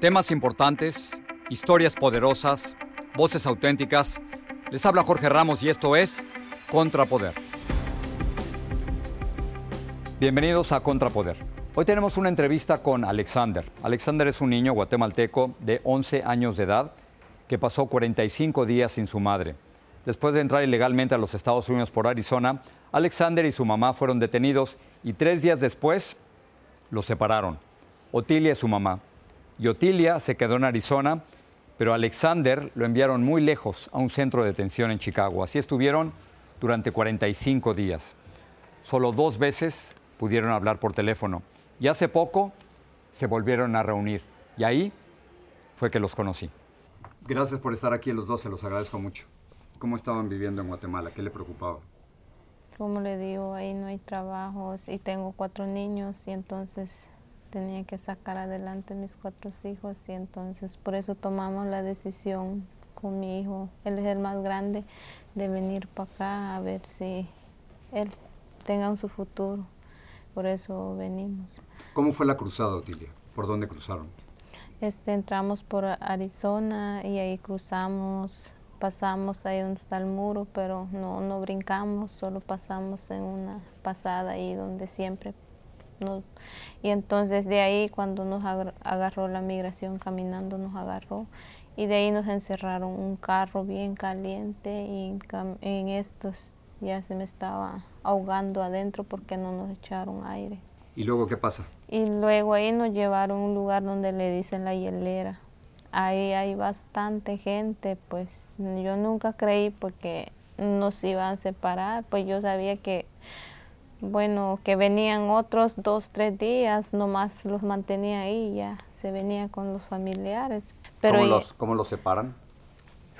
Temas importantes, historias poderosas, voces auténticas. Les habla Jorge Ramos y esto es Contrapoder. Bienvenidos a Contrapoder. Hoy tenemos una entrevista con Alexander. Alexander es un niño guatemalteco de 11 años de edad que pasó 45 días sin su madre. Después de entrar ilegalmente a los Estados Unidos por Arizona, Alexander y su mamá fueron detenidos y tres días después los separaron. Otilia es su mamá. Y Otilia se quedó en Arizona, pero Alexander lo enviaron muy lejos a un centro de detención en Chicago. Así estuvieron durante 45 días. Solo dos veces pudieron hablar por teléfono. Y hace poco se volvieron a reunir. Y ahí fue que los conocí. Gracias por estar aquí los dos, se los agradezco mucho. ¿Cómo estaban viviendo en Guatemala? ¿Qué le preocupaba? Como le digo, ahí no hay trabajos y tengo cuatro niños y entonces tenía que sacar adelante mis cuatro hijos y entonces por eso tomamos la decisión con mi hijo, él es el más grande, de venir para acá a ver si él tenga su futuro. Por eso venimos. ¿Cómo fue la cruzada, Otilia? ¿Por dónde cruzaron? Este, entramos por Arizona y ahí cruzamos, pasamos ahí donde está el muro, pero no, no brincamos, solo pasamos en una pasada ahí donde siempre y entonces de ahí cuando nos agarró la migración caminando nos agarró y de ahí nos encerraron un carro bien caliente y en estos ya se me estaba ahogando adentro porque no nos echaron aire. ¿Y luego qué pasa? Y luego ahí nos llevaron a un lugar donde le dicen la hielera. Ahí hay bastante gente, pues yo nunca creí porque nos iban a separar, pues yo sabía que bueno, que venían otros dos, tres días, nomás los mantenía ahí, ya se venía con los familiares. Pero ¿Cómo, los, ¿Cómo los separan?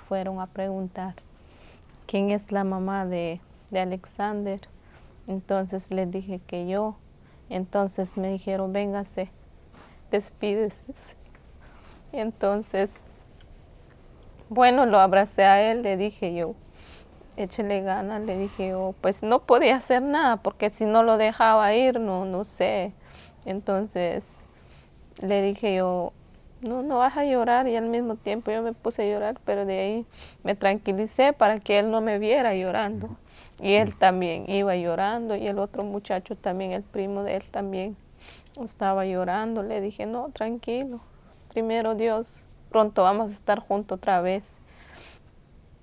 Fueron a preguntar quién es la mamá de, de Alexander. Entonces les dije que yo. Entonces me dijeron, véngase, despídese. Entonces, bueno, lo abracé a él, le dije yo, échele ganas, le dije yo, pues no podía hacer nada, porque si no lo dejaba ir, no, no sé. Entonces le dije yo, no, no vas a llorar y al mismo tiempo yo me puse a llorar, pero de ahí me tranquilicé para que él no me viera llorando. Y él también iba llorando y el otro muchacho también, el primo de él también estaba llorando. Le dije, no, tranquilo, primero Dios, pronto vamos a estar juntos otra vez.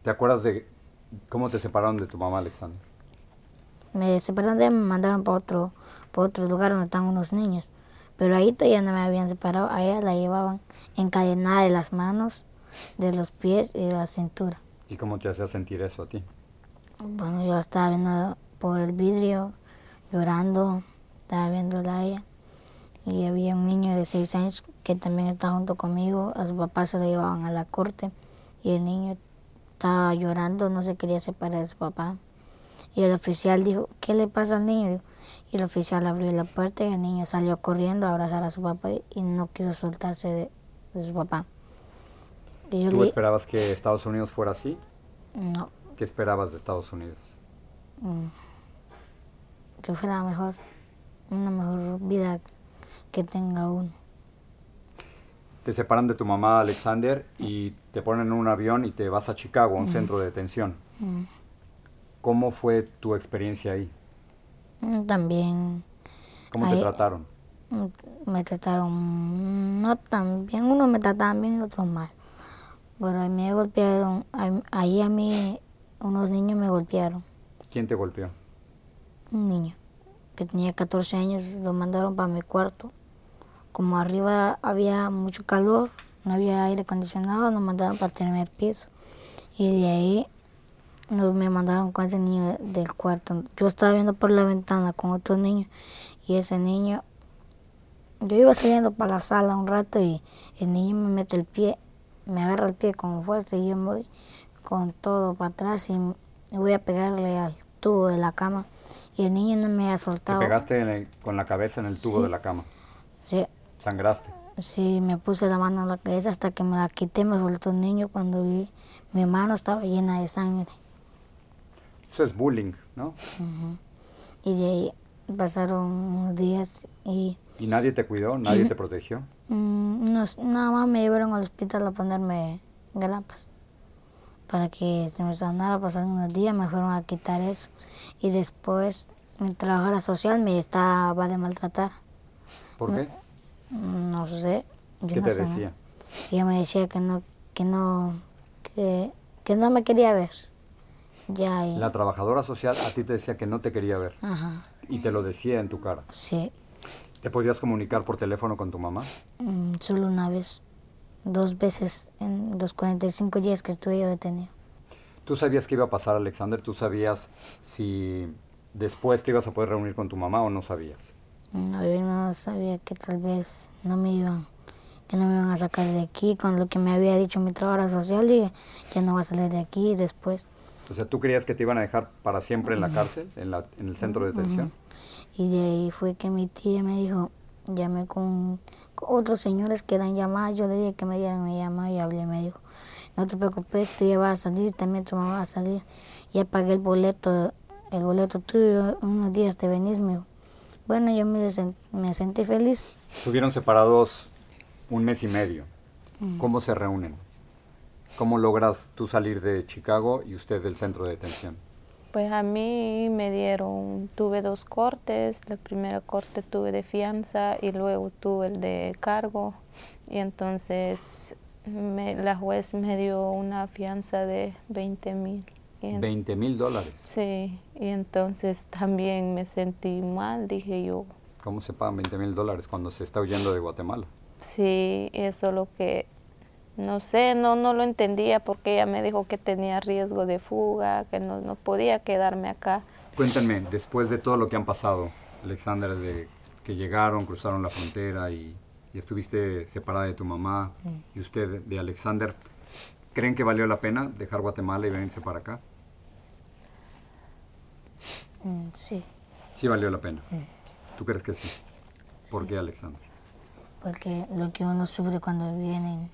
¿Te acuerdas de ¿Cómo te separaron de tu mamá, Alexander? Me separaron de él, me mandaron para otro, por otro lugar donde están unos niños. Pero ahí todavía no me habían separado. A ella la llevaban encadenada de las manos, de los pies y de la cintura. ¿Y cómo te hacía sentir eso a ti? Bueno, yo estaba viendo por el vidrio, llorando, estaba viéndola a ella. Y había un niño de seis años que también estaba junto conmigo. A su papá se lo llevaban a la corte y el niño estaba llorando, no se quería separar de su papá. Y el oficial dijo, ¿qué le pasa al niño? Y el oficial abrió la puerta y el niño salió corriendo a abrazar a su papá y no quiso soltarse de, su papá. ¿Tú esperabas que Estados Unidos fuera así? No. ¿Qué esperabas de Estados Unidos? Mm. Que fuera mejor, una mejor vida que tenga uno. Te separan de tu mamá, Alexander, y te ponen en un avión y te vas a Chicago, a un centro de detención. ¿Cómo fue tu experiencia ahí? Mm, También ¿Cómo te trataron? mm, me trataron no tan bien, unos me trataban bien y otros mal. Pero ahí me golpearon, ahí a mí unos niños me golpearon. ¿Quién te golpeó? un niño que tenía 14 años, lo mandaron para mi cuarto. Como arriba había mucho calor, no había aire acondicionado, nos mandaron para el primer piso. Y de ahí nos, me mandaron con ese niño del cuarto. Yo estaba viendo por la ventana con otro niño y ese niño, yo iba saliendo para la sala un rato y el niño me mete el pie, me agarra el pie con fuerza y yo me voy con todo para atrás y voy a pegarle al tubo de la cama y el niño no me ha Te soltado. pegaste en el- con la cabeza en el tubo de la cama. Sí, Sangraste. sí, me puse la mano en la cabeza hasta que me la quité, me soltó el niño cuando vi mi mano estaba llena de sangre. Eso es bullying, ¿no? Y de ahí pasaron unos días y ¿Y nadie te cuidó? ¿Nadie te protegió? mm, nos- nada más me llevaron al hospital a ponerme grapas para que se me sanara. Pasaron unos días, me fueron a quitar eso. Y después mi trabajadora social me estaba de maltratar. ¿Por qué? No sé. yo ¿Qué no te sé, ¿no? decía? Y ella me decía que no, que no, que, que no me quería ver. Ya, y, La trabajadora social a ti te decía que no te quería ver ajá, y te lo decía en tu cara. sí, ¿Te podías comunicar por teléfono con tu mamá? mm, solo una vez, dos veces en los 45 días que estuve yo detenido. ¿Tú sabías qué iba a pasar, Alexander? ¿Tú sabías si después te ibas a poder reunir con tu mamá o no sabías? No, yo no sabía que tal vez no me iban, que no me iban a sacar de aquí, con lo que me había dicho mi trabajadora social, dije, ya no voy a salir de aquí después. O sea, ¿tú creías que te iban a dejar para siempre en la cárcel, en, la, en el centro de detención? Y de ahí fue que mi tía me dijo, llamé con, con otros señores que dan llamadas, yo le dije que me dieran mi llamada y hablé, me dijo, no te preocupes, tú ya vas a salir, también tu mamá va a salir. Ya pagué el boleto, el boleto tuyo, unos días te venís, me dijo. Bueno, yo me, me sentí feliz. Estuvieron separados un mes y medio. ¿Cómo se reúnen? ¿Cómo logras tú salir de Chicago y usted del centro de detención? Pues a mí me dieron, tuve dos cortes, la primera corte tuve de fianza y luego tuve el de cargo y entonces me- la juez me dio una fianza de 20 mil. En- 20 mil dólares. Sí, y entonces también me sentí mal, dije yo, ¿Cómo se pagan 20 mil dólares cuando se está huyendo de Guatemala? sí, eso lo que, no sé, no, no lo entendía porque ella me dijo que tenía riesgo de fuga, que no, no podía quedarme acá. Cuéntenme, después de todo lo que han pasado, Alexander, de que llegaron, cruzaron la frontera y, y estuviste separada de tu mamá y usted de Alexander, ¿creen que valió la pena dejar Guatemala y venirse para acá? Mm, sí, Sí valió la pena. ¿Tú crees que sí? ¿Por qué, Alexander? porque lo que uno sufre cuando vienen,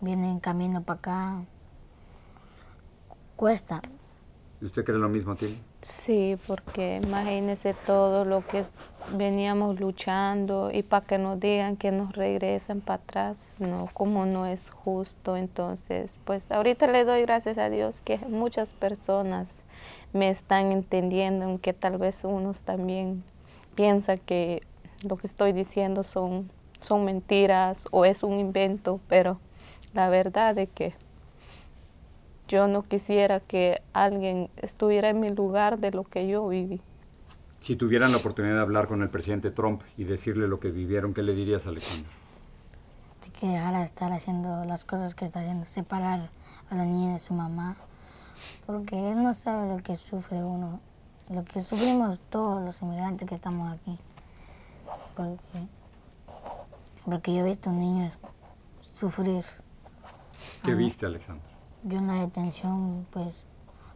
vienen camino para acá, cuesta. ¿Y usted cree lo mismo, Tilly? Sí, porque imagínese todo lo que veníamos luchando y para que nos digan que nos regresen para atrás, no, como no es justo. Entonces, pues ahorita le doy gracias a Dios que muchas personas me están entendiendo, aunque tal vez unos también piensan que lo que estoy diciendo son, son mentiras o es un invento, pero la verdad es que yo no quisiera que alguien estuviera en mi lugar de lo que yo viví. Si tuvieran la oportunidad de hablar con el presidente Trump y decirle lo que vivieron, ¿qué le dirías, Alexander? de que dejara de estar haciendo las cosas que está haciendo, separar a la niña de su mamá, porque él no sabe lo que sufre uno, lo que sufrimos todos los inmigrantes que estamos aquí, porque, porque yo he visto niños sufrir. ¿Qué viste, Alexander? Yo en la detención, pues,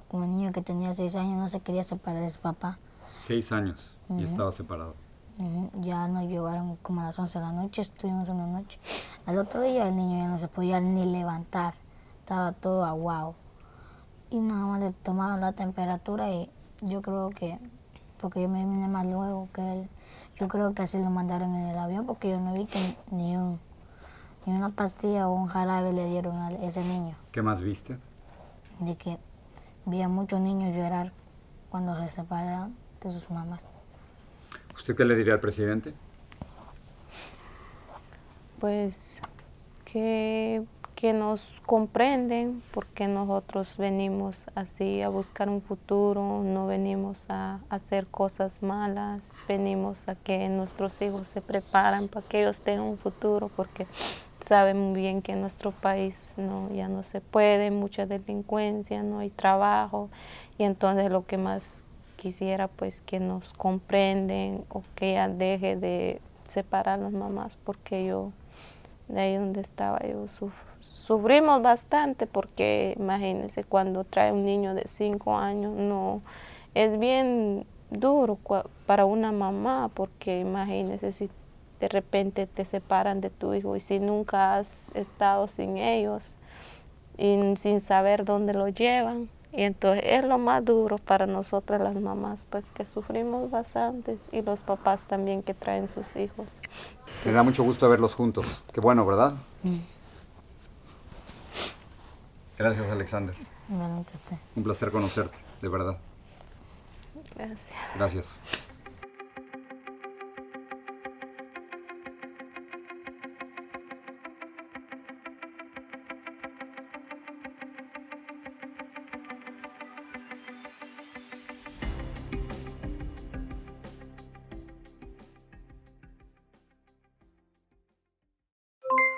como niño que tenía seis años, no se quería separar de su papá. Seis años y Ujú. estaba separado. Ujú, Ya nos llevaron como a las 11 de la noche, estuvimos una noche. Al otro día el niño ya no se podía ni levantar, estaba todo aguado. Y nada más le tomaron la temperatura y yo creo que, porque yo me vine más luego que él, Yo creo que así lo mandaron en el avión porque yo no vi que ni, un, ni una pastilla o un jarabe le dieron a ese niño. ¿Qué más viste? De que vi a muchos niños llorar cuando se separan de sus mamás. ¿Usted qué le diría al presidente? Pues que, que nos comprenden porque nosotros venimos así a buscar un futuro, no venimos a, hacer cosas malas, venimos a que nuestros hijos se preparan para que ellos tengan un futuro porque saben muy bien que en nuestro país no, ya no se puede, mucha delincuencia, no hay trabajo. Y entonces lo que más quisiera pues que nos comprenden o que ya deje de separar a las mamás porque yo de ahí donde estaba yo sufrimos bastante porque imagínense cuando trae un niño de cinco años no es bien duro para una mamá porque imagínense si de repente te separan de tu hijo y si nunca has estado sin ellos y sin saber dónde lo llevan y entonces es lo más duro para nosotras las mamás, pues que sufrimos bastantes y los papás también que traen sus hijos. Me da mucho gusto verlos juntos. Qué bueno, ¿verdad? Mm. Gracias, Alexander. Un placer conocerte, de verdad. Gracias. Gracias.